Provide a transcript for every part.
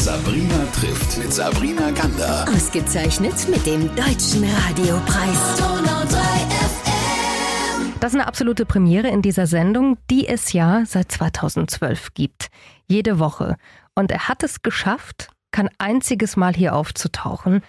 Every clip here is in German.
Sabrina trifft mit Sabrina Gander. Ausgezeichnet mit dem Deutschen Radiopreis. Das ist eine absolute Premiere in dieser Sendung, die es ja seit 2012 gibt. Jede Woche. Und er hat es geschafft, kein einziges Mal hier aufzutauchen.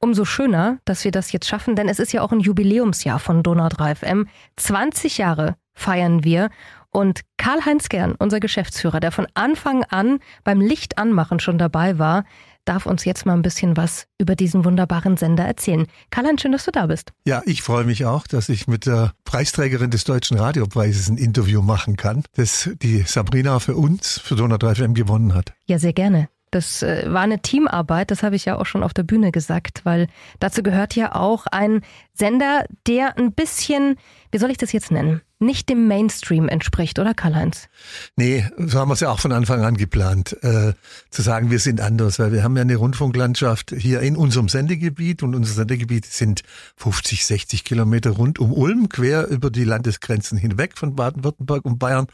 Umso schöner, dass wir das jetzt schaffen, denn es ist ja auch ein Jubiläumsjahr von Donau 3 FM. 20 Jahre feiern wir und Karl-Heinz Gern, unser Geschäftsführer, der von Anfang an beim Licht anmachen schon dabei war, darf uns jetzt mal ein bisschen was über diesen wunderbaren Sender erzählen. Karl-Heinz, schön, dass du da bist. Ja, ich freue mich auch, dass ich mit der Preisträgerin des Deutschen Radiopreises ein Interview machen kann, das die Sabrina für uns, für Donau 3 FM gewonnen hat. Ja, sehr gerne. Das äh, war eine Teamarbeit, das habe ich ja auch schon auf der Bühne gesagt, weil dazu gehört ja auch ein Sender, der ein bisschen, wie soll ich das jetzt nennen? nicht dem Mainstream entspricht, oder Karl-Heinz? Nee, so haben wir es ja auch von Anfang an geplant, äh, zu sagen, wir sind anders, weil wir haben ja eine Rundfunklandschaft hier in unserem Sendegebiet und unser Sendegebiet sind 50, 60 Kilometer rund um Ulm, quer über die Landesgrenzen hinweg von Baden-Württemberg und Bayern.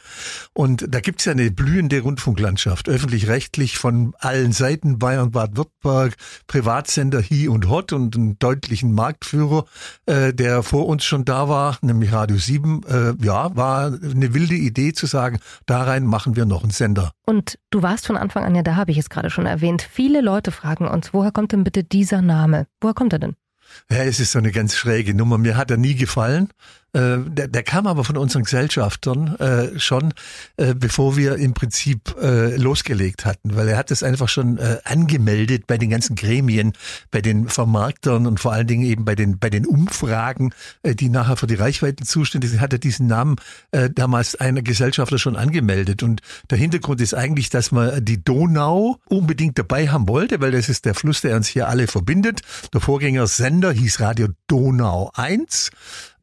Und da gibt's ja eine blühende Rundfunklandschaft, öffentlich-rechtlich von allen Seiten, Bayern, Baden-Württemberg, Privatsender Hi und Hot und einen deutlichen Marktführer, äh, der vor uns schon da war, nämlich Radio 7, äh, ja, war eine wilde Idee zu sagen, da rein machen wir noch einen Sender. Und du warst von Anfang an ja da, habe ich es gerade schon erwähnt. Viele Leute fragen uns, woher kommt denn bitte dieser Name? Woher kommt er denn? Ja, es ist so eine ganz schräge Nummer. Mir hat er nie gefallen. Äh, der, der kam aber von unseren Gesellschaftern äh, schon, äh, bevor wir im Prinzip äh, losgelegt hatten, weil er hat es einfach schon äh, angemeldet bei den ganzen Gremien, bei den Vermarktern und vor allen Dingen eben bei den bei den Umfragen, äh, die nachher für die Reichweiten zuständig sind, hat er diesen Namen äh, damals einer Gesellschafter schon angemeldet. Und der Hintergrund ist eigentlich, dass man die Donau unbedingt dabei haben wollte, weil das ist der Fluss, der uns hier alle verbindet. Der Vorgängersender hieß Radio Donau 1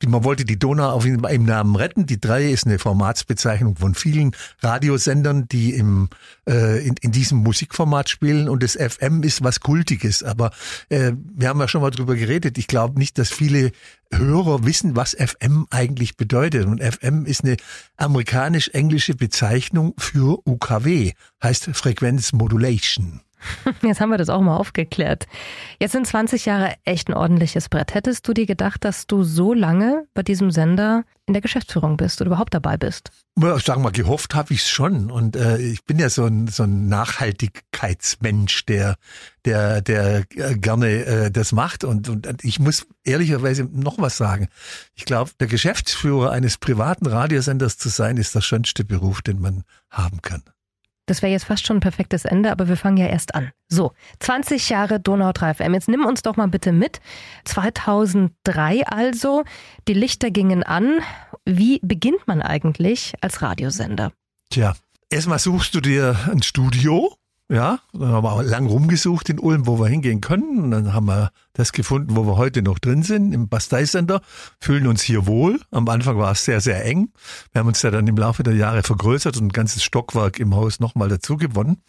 man wollte die Donau auf im Namen retten. Die drei ist eine Formatsbezeichnung von vielen Radiosendern, die im, äh, in, in diesem Musikformat spielen. Und das FM ist was Kultiges. Aber äh, wir haben ja schon mal drüber geredet. Ich glaube nicht, dass viele Hörer wissen, was FM eigentlich bedeutet. Und FM ist eine amerikanisch-englische Bezeichnung für UKW, heißt Frequenz Modulation. Jetzt haben wir das auch mal aufgeklärt. Jetzt sind 20 Jahre echt ein ordentliches Brett. Hättest du dir gedacht, dass du so lange bei diesem Sender in der Geschäftsführung bist oder überhaupt dabei bist? Sagen wir, gehofft habe ich es schon. Und äh, ich bin ja so ein, so ein Nachhaltigkeitsmensch, der, der, der äh, gerne äh, das macht. Und, und ich muss ehrlicherweise noch was sagen. Ich glaube, der Geschäftsführer eines privaten Radiosenders zu sein, ist der schönste Beruf, den man haben kann. Das wäre jetzt fast schon ein perfektes Ende, aber wir fangen ja erst an. So, 20 Jahre Donau 3 FM. Jetzt nimm uns doch mal bitte mit. 2003 also, die Lichter gingen an. Wie beginnt man eigentlich als Radiosender? Tja, erstmal suchst du dir ein Studio ja, dann haben wir lang rumgesucht in Ulm, wo wir hingehen können. Und dann haben wir das gefunden, wo wir heute noch drin sind, im Bastei-Center. Fühlen uns hier wohl. Am Anfang war es sehr, sehr eng. Wir haben uns ja dann im Laufe der Jahre vergrößert und ein ganzes Stockwerk im Haus nochmal dazu gewonnen.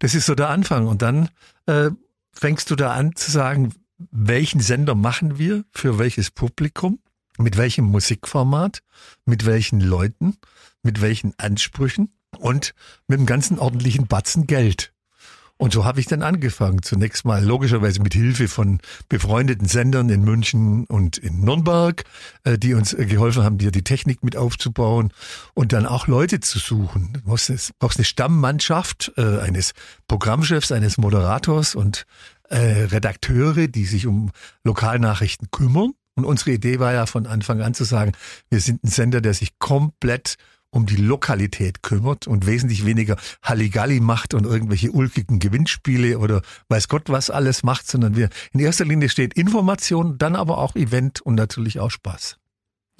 Das ist so der Anfang. Und dann äh, fängst du da an zu sagen, welchen Sender machen wir für welches Publikum, mit welchem Musikformat, mit welchen Leuten, mit welchen Ansprüchen und mit einem ganzen ordentlichen Batzen Geld. Und so habe ich dann angefangen. Zunächst mal logischerweise mit Hilfe von befreundeten Sendern in München und in Nürnberg, äh, die uns äh, geholfen haben, dir die Technik mit aufzubauen und dann auch Leute zu suchen. Du brauchst eine Stammmannschaft äh, eines Programmchefs, eines Moderators und Redakteure, die sich um Lokalnachrichten kümmern. Und unsere Idee war ja von Anfang an zu sagen, wir sind ein Sender, der sich komplett um die Lokalität kümmert und wesentlich weniger Halligalli macht und irgendwelche ulkigen Gewinnspiele oder weiß Gott was alles macht, sondern wir in erster Linie steht Information, dann aber auch Event und natürlich auch Spaß.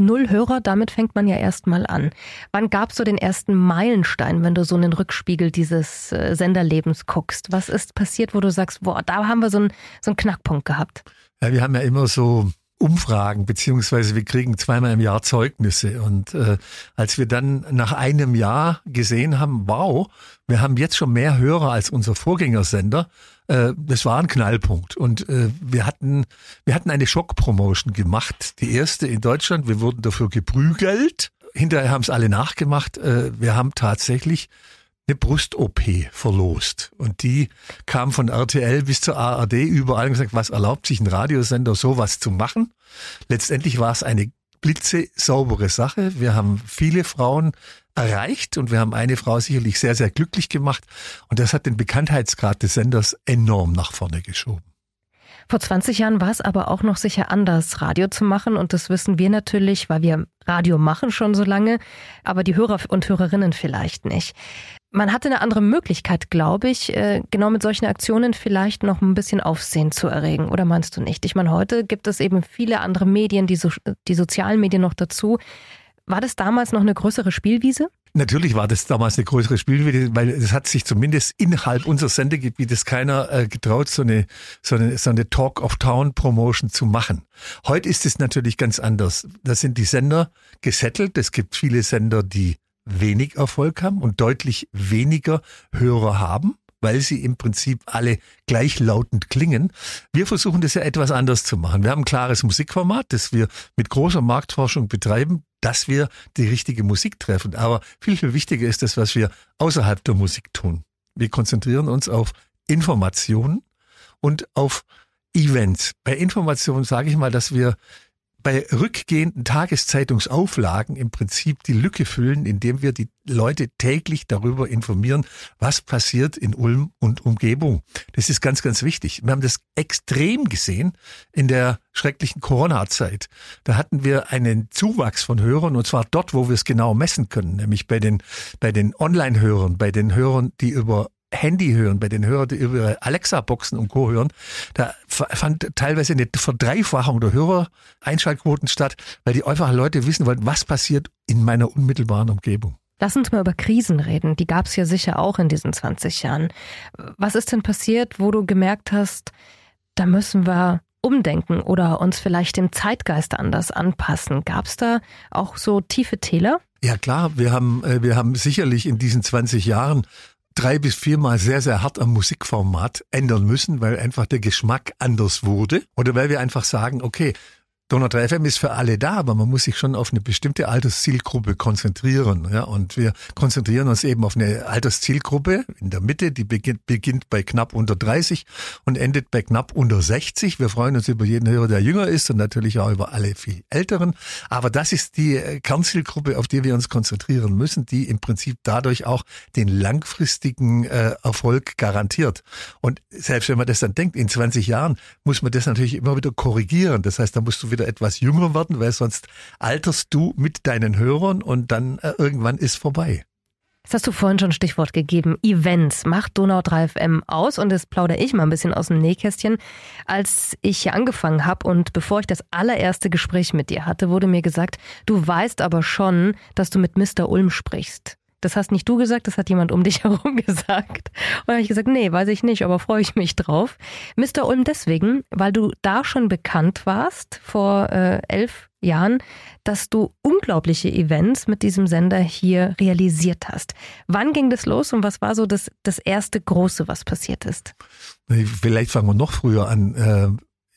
Null Hörer, damit fängt man ja erstmal an. Wann gab es so den ersten Meilenstein, wenn du so einen Rückspiegel dieses äh, Senderlebens guckst? Was ist passiert, wo du sagst, boah, da haben wir so einen, so einen Knackpunkt gehabt? Ja, wir haben ja immer so Umfragen, beziehungsweise wir kriegen zweimal im Jahr Zeugnisse. Und äh, als wir dann nach einem Jahr gesehen haben, wow, wir haben jetzt schon mehr Hörer als unser Vorgängersender, äh, das war ein Knallpunkt. Und äh, wir hatten, wir hatten eine Schockpromotion gemacht, die erste in Deutschland. Wir wurden dafür geprügelt. Hinterher haben es alle nachgemacht. Äh, wir haben tatsächlich eine Brust-OP verlost. Und die kam von RTL bis zur ARD überall und gesagt, was erlaubt sich ein Radiosender sowas zu machen? Letztendlich war es eine blitze saubere Sache. Wir haben viele Frauen erreicht und wir haben eine Frau sicherlich sehr, sehr glücklich gemacht. Und das hat den Bekanntheitsgrad des Senders enorm nach vorne geschoben. Vor 20 Jahren war es aber auch noch sicher anders, Radio zu machen. Und das wissen wir natürlich, weil wir Radio machen schon so lange, aber die Hörer und Hörerinnen vielleicht nicht. Man hatte eine andere Möglichkeit, glaube ich, äh, genau mit solchen Aktionen vielleicht noch ein bisschen Aufsehen zu erregen. Oder meinst du nicht? Ich meine, heute gibt es eben viele andere Medien, die, so, die sozialen Medien noch dazu. War das damals noch eine größere Spielwiese? Natürlich war das damals eine größere Spielwiese, weil es hat sich zumindest innerhalb unseres Sendegebietes keiner äh, getraut, so eine, so eine, so eine Talk of Town Promotion zu machen. Heute ist es natürlich ganz anders. Da sind die Sender gesettelt. Es gibt viele Sender, die wenig Erfolg haben und deutlich weniger Hörer haben weil sie im Prinzip alle gleichlautend klingen. Wir versuchen das ja etwas anders zu machen. Wir haben ein klares Musikformat, das wir mit großer Marktforschung betreiben, dass wir die richtige Musik treffen. Aber viel, viel wichtiger ist das, was wir außerhalb der Musik tun. Wir konzentrieren uns auf Informationen und auf Events. Bei Informationen sage ich mal, dass wir bei rückgehenden Tageszeitungsauflagen im Prinzip die Lücke füllen, indem wir die Leute täglich darüber informieren, was passiert in Ulm und Umgebung. Das ist ganz, ganz wichtig. Wir haben das extrem gesehen in der schrecklichen Corona-Zeit. Da hatten wir einen Zuwachs von Hörern und zwar dort, wo wir es genau messen können, nämlich bei den, bei den Online-Hörern, bei den Hörern, die über Handy hören, bei den Hörern, die über Alexa-Boxen und Co. hören, da fand teilweise eine Verdreifachung der Hörereinschaltquoten statt, weil die einfach Leute wissen wollten, was passiert in meiner unmittelbaren Umgebung. Lass uns mal über Krisen reden. Die gab es ja sicher auch in diesen 20 Jahren. Was ist denn passiert, wo du gemerkt hast, da müssen wir umdenken oder uns vielleicht dem Zeitgeist anders anpassen? Gab es da auch so tiefe Täler? Ja klar, wir haben, äh, wir haben sicherlich in diesen 20 Jahren drei bis viermal sehr, sehr hart am Musikformat ändern müssen, weil einfach der Geschmack anders wurde. Oder weil wir einfach sagen, okay, Donau 3 FM ist für alle da, aber man muss sich schon auf eine bestimmte Alterszielgruppe konzentrieren. Ja, und wir konzentrieren uns eben auf eine Alterszielgruppe in der Mitte, die beginnt, beginnt bei knapp unter 30 und endet bei knapp unter 60. Wir freuen uns über jeden Hörer, der jünger ist und natürlich auch über alle viel Älteren. Aber das ist die äh, Kernzielgruppe, auf die wir uns konzentrieren müssen, die im Prinzip dadurch auch den langfristigen äh, Erfolg garantiert. Und selbst wenn man das dann denkt, in 20 Jahren muss man das natürlich immer wieder korrigieren. Das heißt, da musst du wieder wieder etwas jünger werden, weil sonst alterst du mit deinen Hörern und dann äh, irgendwann ist vorbei. Das hast du vorhin schon Stichwort gegeben. Events macht Donau 3 FM aus und das plaudere ich mal ein bisschen aus dem Nähkästchen. Als ich hier angefangen habe und bevor ich das allererste Gespräch mit dir hatte, wurde mir gesagt, du weißt aber schon, dass du mit Mr. Ulm sprichst. Das hast nicht du gesagt, das hat jemand um dich herum gesagt. Und da habe ich gesagt, nee, weiß ich nicht, aber freue ich mich drauf. Mr. Ulm deswegen, weil du da schon bekannt warst vor äh, elf Jahren, dass du unglaubliche Events mit diesem Sender hier realisiert hast. Wann ging das los und was war so das, das erste Große, was passiert ist? Vielleicht fangen wir noch früher an. Äh,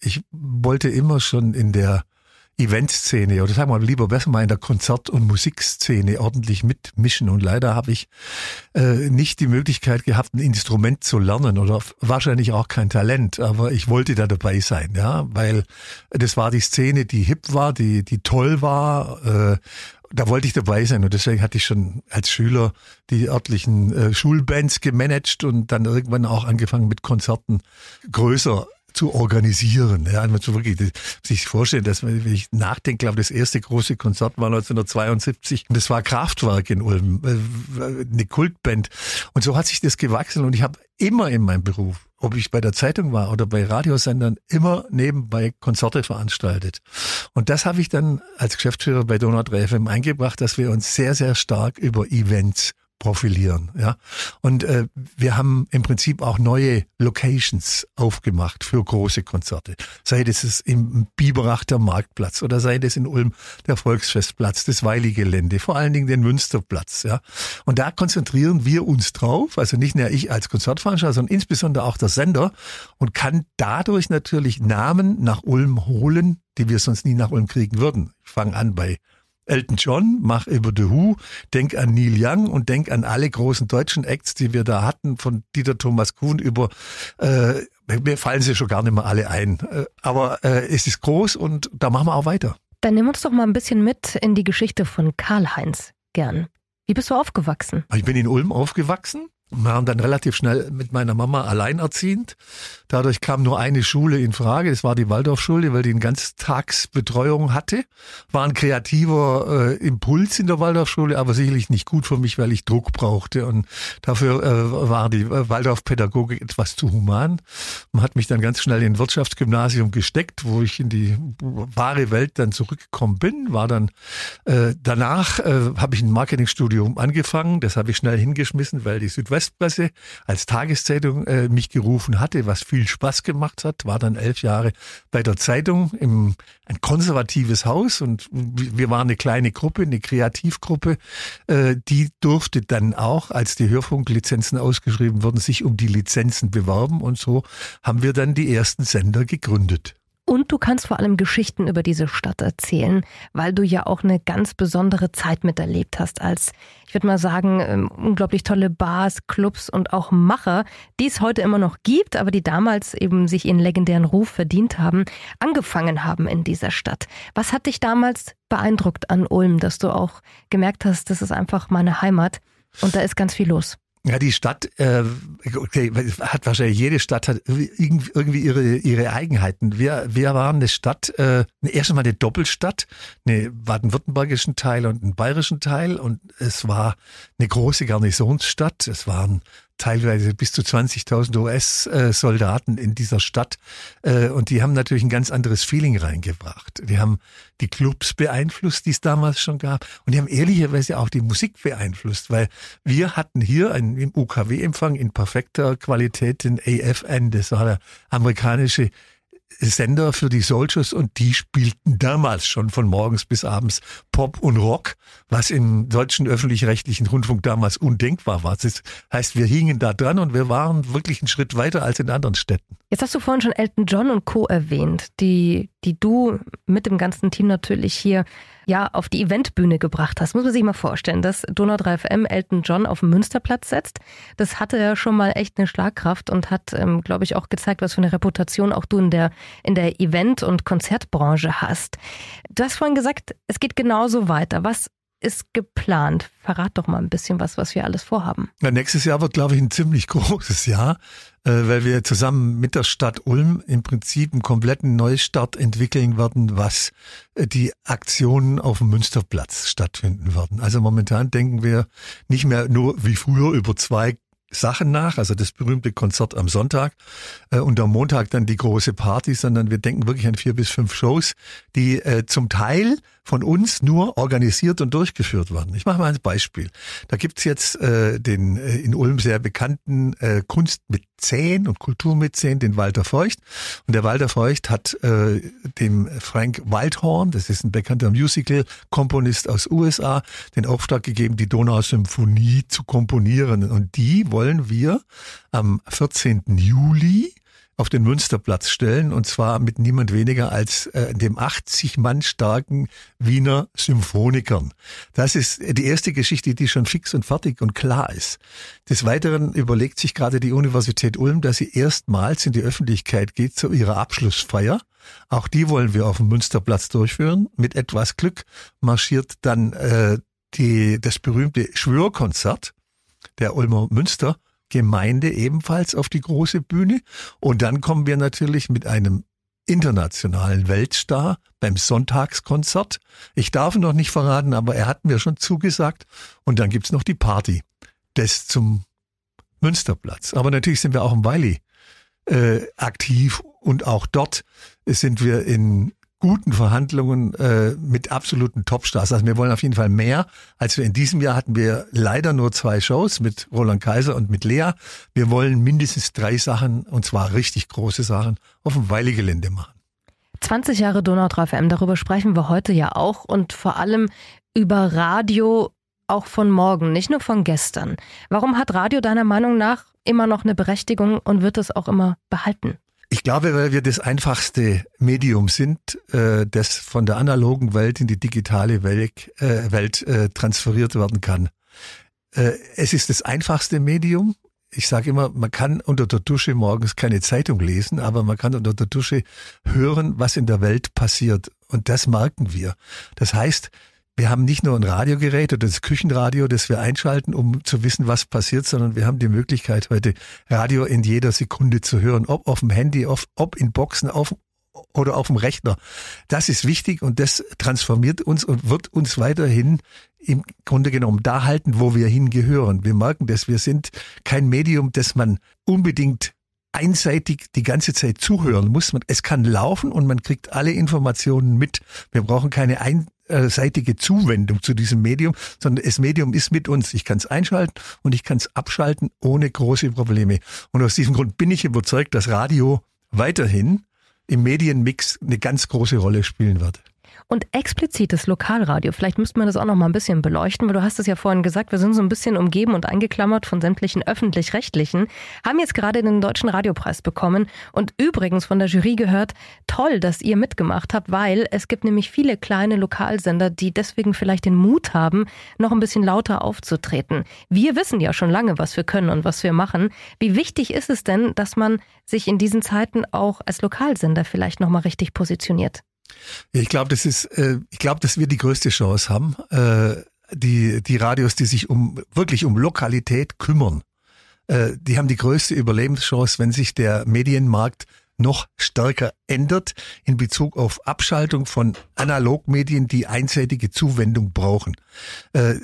ich wollte immer schon in der Eventszene oder sagen wir lieber besser mal in der Konzert- und Musikszene ordentlich mitmischen. Und leider habe ich äh, nicht die Möglichkeit gehabt, ein Instrument zu lernen oder wahrscheinlich auch kein Talent, aber ich wollte da dabei sein, ja, weil das war die Szene, die hip war, die, die toll war. Äh, da wollte ich dabei sein und deswegen hatte ich schon als Schüler die örtlichen äh, Schulbands gemanagt und dann irgendwann auch angefangen mit Konzerten größer zu organisieren. Ja, man so wirklich sich vorstellen, dass man, wenn ich nachdenke, glaube das erste große Konzert war 1972 und das war Kraftwerk in Ulm, äh, eine Kultband. Und so hat sich das gewachsen und ich habe immer in meinem Beruf, ob ich bei der Zeitung war oder bei Radiosendern, immer nebenbei Konzerte veranstaltet. Und das habe ich dann als Geschäftsführer bei Donau 3 FM eingebracht, dass wir uns sehr, sehr stark über Events profilieren. Ja, und äh, wir haben im Prinzip auch neue Locations aufgemacht für große Konzerte. Sei das im Biberach der Marktplatz oder sei das in Ulm der Volksfestplatz, das Weili-Gelände, vor allen Dingen den Münsterplatz. Ja, und da konzentrieren wir uns drauf. Also nicht nur ich als Konzertveranstalter, sondern insbesondere auch der Sender und kann dadurch natürlich Namen nach Ulm holen, die wir sonst nie nach Ulm kriegen würden. Ich fange an bei Elton John, mach über The Who, denk an Neil Young und denk an alle großen deutschen Acts, die wir da hatten, von Dieter Thomas Kuhn über, äh, mir fallen sie schon gar nicht mehr alle ein. Äh, aber äh, es ist groß und da machen wir auch weiter. Dann nimm uns doch mal ein bisschen mit in die Geschichte von Karl-Heinz gern. Wie bist du aufgewachsen? Ich bin in Ulm aufgewachsen waren dann relativ schnell mit meiner Mama alleinerziehend. Dadurch kam nur eine Schule in Frage, das war die Waldorfschule, weil die eine Ganztagsbetreuung hatte. War ein kreativer äh, Impuls in der Waldorfschule, aber sicherlich nicht gut für mich, weil ich Druck brauchte. Und dafür äh, war die Waldorfpädagogik etwas zu human. Man hat mich dann ganz schnell in ein Wirtschaftsgymnasium gesteckt, wo ich in die wahre Welt dann zurückgekommen bin. War dann äh, danach äh, habe ich ein Marketingstudium angefangen, das habe ich schnell hingeschmissen, weil die Südwest Westpresse als Tageszeitung äh, mich gerufen hatte, was viel Spaß gemacht hat, war dann elf Jahre bei der Zeitung im ein konservatives Haus und wir waren eine kleine Gruppe, eine Kreativgruppe, äh, die durfte dann auch, als die Hörfunklizenzen ausgeschrieben wurden, sich um die Lizenzen bewerben und so haben wir dann die ersten Sender gegründet. Und du kannst vor allem Geschichten über diese Stadt erzählen, weil du ja auch eine ganz besondere Zeit miterlebt hast als, ich würde mal sagen, ähm, unglaublich tolle Bars, Clubs und auch Macher, die es heute immer noch gibt, aber die damals eben sich ihren legendären Ruf verdient haben, angefangen haben in dieser Stadt. Was hat dich damals beeindruckt an Ulm, dass du auch gemerkt hast, das ist einfach meine Heimat und da ist ganz viel los? Ja, die Stadt, äh, okay, hat wahrscheinlich jede Stadt hat irgendwie ihre ihre Eigenheiten. Wir wir waren eine Stadt, äh, erst einmal eine Doppelstadt, eine baden-württembergischen Teil und einen bayerischen Teil und es war eine große Garnisonsstadt. Es waren teilweise bis zu 20.000 US-Soldaten in dieser Stadt. Äh, und die haben natürlich ein ganz anderes Feeling reingebracht. Die haben die Clubs beeinflusst, die es damals schon gab. Und die haben ehrlicherweise auch die Musik beeinflusst, weil wir hatten hier einen, UKW-Empfang in perfekter Qualität den AFN, das war der amerikanische Sender für die Soldiers und die spielten damals schon von morgens bis abends Pop und Rock, was im deutschen öffentlich-rechtlichen Rundfunk damals undenkbar war. Das heißt, wir hingen da dran und wir waren wirklich einen Schritt weiter als in anderen Städten. Jetzt hast du vorhin schon Elton John und Co. erwähnt, die, die du mit dem ganzen Team natürlich hier ja auf die Eventbühne gebracht hast. Muss man sich mal vorstellen, dass Donau 3 FM Elton John auf dem Münsterplatz setzt. Das hatte ja schon mal echt eine Schlagkraft und hat, ähm, glaube ich, auch gezeigt, was für eine Reputation auch du in der, in der Event- und Konzertbranche hast. Du hast vorhin gesagt, es geht genauso weiter. Was ist geplant? Verrat doch mal ein bisschen was, was wir alles vorhaben. Ja, nächstes Jahr wird, glaube ich, ein ziemlich großes Jahr, äh, weil wir zusammen mit der Stadt Ulm im Prinzip einen kompletten Neustart entwickeln werden, was äh, die Aktionen auf dem Münsterplatz stattfinden werden. Also momentan denken wir nicht mehr nur wie früher über zwei Sachen nach, also das berühmte Konzert am Sonntag äh, und am Montag dann die große Party, sondern wir denken wirklich an vier bis fünf Shows, die äh, zum Teil von uns nur organisiert und durchgeführt werden. Ich mache mal ein Beispiel. Da gibt's jetzt äh, den äh, in Ulm sehr bekannten äh, Kunstmäzen und Kulturmäzen, den Walter Feucht. Und der Walter Feucht hat äh, dem Frank Waldhorn, das ist ein bekannter Musical-Komponist aus USA, den Auftrag gegeben, die Donau-Symphonie zu komponieren. Und die wollen wir am 14. Juli auf den Münsterplatz stellen und zwar mit niemand weniger als äh, dem 80 Mann starken Wiener Symphonikern. Das ist die erste Geschichte, die schon fix und fertig und klar ist. Des Weiteren überlegt sich gerade die Universität Ulm, dass sie erstmals in die Öffentlichkeit geht zu ihrer Abschlussfeier. Auch die wollen wir auf dem Münsterplatz durchführen. Mit etwas Glück marschiert dann äh, die, das berühmte Schwörkonzert der Ulmer Münster Gemeinde ebenfalls auf die große Bühne. Und dann kommen wir natürlich mit einem internationalen Weltstar beim Sonntagskonzert. Ich darf noch nicht verraten, aber er hat mir schon zugesagt. Und dann gibt's noch die Party. Das zum Münsterplatz. Aber natürlich sind wir auch im Weili äh, aktiv und auch dort sind wir in guten Verhandlungen äh, mit absoluten Topstars. Also wir wollen auf jeden Fall mehr, als wir in diesem Jahr hatten wir leider nur zwei Shows mit Roland Kaiser und mit Lea. Wir wollen mindestens drei Sachen, und zwar richtig große Sachen, auf dem Weilegelände machen. 20 Jahre Donau 3 FM, darüber sprechen wir heute ja auch und vor allem über Radio auch von morgen, nicht nur von gestern. Warum hat Radio deiner Meinung nach immer noch eine Berechtigung und wird es auch immer behalten? Ich glaube, weil wir das einfachste Medium sind, äh, das von der analogen Welt in die digitale Welt, äh, Welt äh, transferiert werden kann. Äh, es ist das einfachste Medium. Ich sage immer, man kann unter der Dusche morgens keine Zeitung lesen, aber man kann unter der Dusche hören, was in der Welt passiert. Und das merken wir. Das heißt, wir haben nicht nur ein Radiogerät oder das Küchenradio, das wir einschalten, um zu wissen, was passiert, sondern wir haben die Möglichkeit, heute Radio in jeder Sekunde zu hören, ob auf dem Handy, ob in Boxen, auf, oder auf dem Rechner. Das ist wichtig und das transformiert uns und wird uns weiterhin im Grunde genommen da halten, wo wir hingehören. Wir merken dass wir sind kein Medium, das man unbedingt einseitig die ganze Zeit zuhören muss. Es kann laufen und man kriegt alle Informationen mit. Wir brauchen keine einseitige Zuwendung zu diesem Medium, sondern das Medium ist mit uns. Ich kann es einschalten und ich kann es abschalten ohne große Probleme. Und aus diesem Grund bin ich überzeugt, dass Radio weiterhin im Medienmix eine ganz große Rolle spielen wird. Und explizites Lokalradio, vielleicht müsste man das auch noch mal ein bisschen beleuchten, weil du hast es ja vorhin gesagt, wir sind so ein bisschen umgeben und eingeklammert von sämtlichen öffentlich-rechtlichen, haben jetzt gerade den Deutschen Radiopreis bekommen und übrigens von der Jury gehört, toll, dass ihr mitgemacht habt, weil es gibt nämlich viele kleine Lokalsender, die deswegen vielleicht den Mut haben, noch ein bisschen lauter aufzutreten. Wir wissen ja schon lange, was wir können und was wir machen. Wie wichtig ist es denn, dass man sich in diesen Zeiten auch als Lokalsender vielleicht noch mal richtig positioniert? Ich glaube, das ist, äh, ich glaube, dass wir die größte Chance haben, äh, die die Radios, die sich um wirklich um Lokalität kümmern, äh, die haben die größte Überlebenschance, wenn sich der Medienmarkt noch stärker ändert in Bezug auf Abschaltung von Analogmedien, die einseitige Zuwendung brauchen. Äh,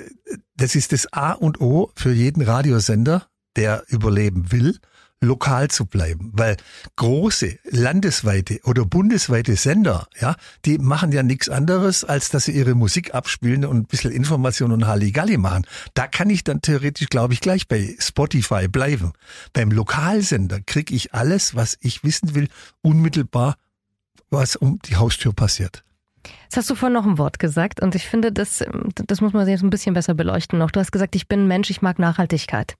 das ist das A und O für jeden Radiosender, der überleben will lokal zu bleiben, weil große landesweite oder bundesweite Sender, ja, die machen ja nichts anderes, als dass sie ihre Musik abspielen und ein bisschen Information und Halligalli machen. Da kann ich dann theoretisch, glaube ich, gleich bei Spotify bleiben. Beim Lokalsender kriege ich alles, was ich wissen will, unmittelbar, was um die Haustür passiert. Jetzt hast du vorhin noch ein Wort gesagt und ich finde, das, das muss man jetzt ein bisschen besser beleuchten noch. Du hast gesagt, ich bin Mensch, ich mag Nachhaltigkeit.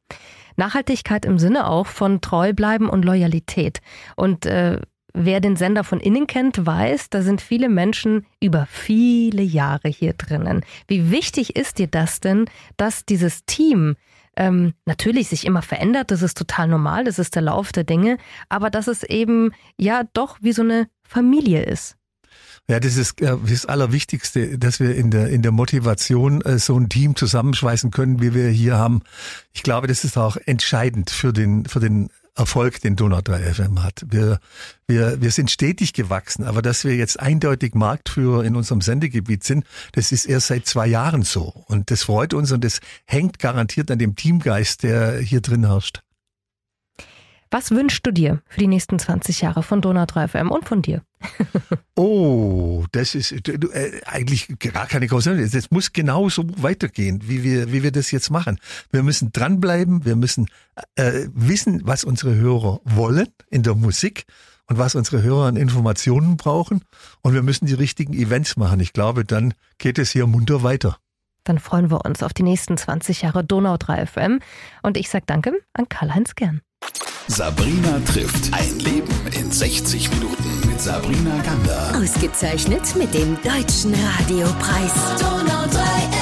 Nachhaltigkeit im Sinne auch von treu bleiben und Loyalität. Und äh, wer den Sender von innen kennt, weiß, da sind viele Menschen über viele Jahre hier drinnen. Wie wichtig ist dir das denn, dass dieses Team ähm, natürlich sich immer verändert, das ist total normal, das ist der Lauf der Dinge, aber dass es eben ja doch wie so eine Familie ist. Ja, das ist äh, das Allerwichtigste, dass wir in der, in der Motivation äh, so ein Team zusammenschweißen können, wie wir hier haben. Ich glaube, das ist auch entscheidend für den, für den Erfolg, den Donau 3 FM hat. Wir, wir, wir sind stetig gewachsen, aber dass wir jetzt eindeutig Marktführer in unserem Sendegebiet sind, das ist erst seit zwei Jahren so. Und das freut uns und das hängt garantiert an dem Teamgeist, der hier drin herrscht. Was wünschst du dir für die nächsten 20 Jahre von Donau 3 FM und von dir? oh, das ist äh, eigentlich gar keine große. Es muss genauso weitergehen, wie wir, wie wir das jetzt machen. Wir müssen dranbleiben, wir müssen äh, wissen, was unsere Hörer wollen in der Musik und was unsere Hörer an Informationen brauchen. Und wir müssen die richtigen Events machen. Ich glaube, dann geht es hier munter weiter. Dann freuen wir uns auf die nächsten 20 Jahre Donau 3 FM. Und ich sage Danke an Karl-Heinz Gern. Sabrina trifft ein Leben in 60 Minuten mit Sabrina Gander. Ausgezeichnet mit dem Deutschen Radiopreis. Donau 3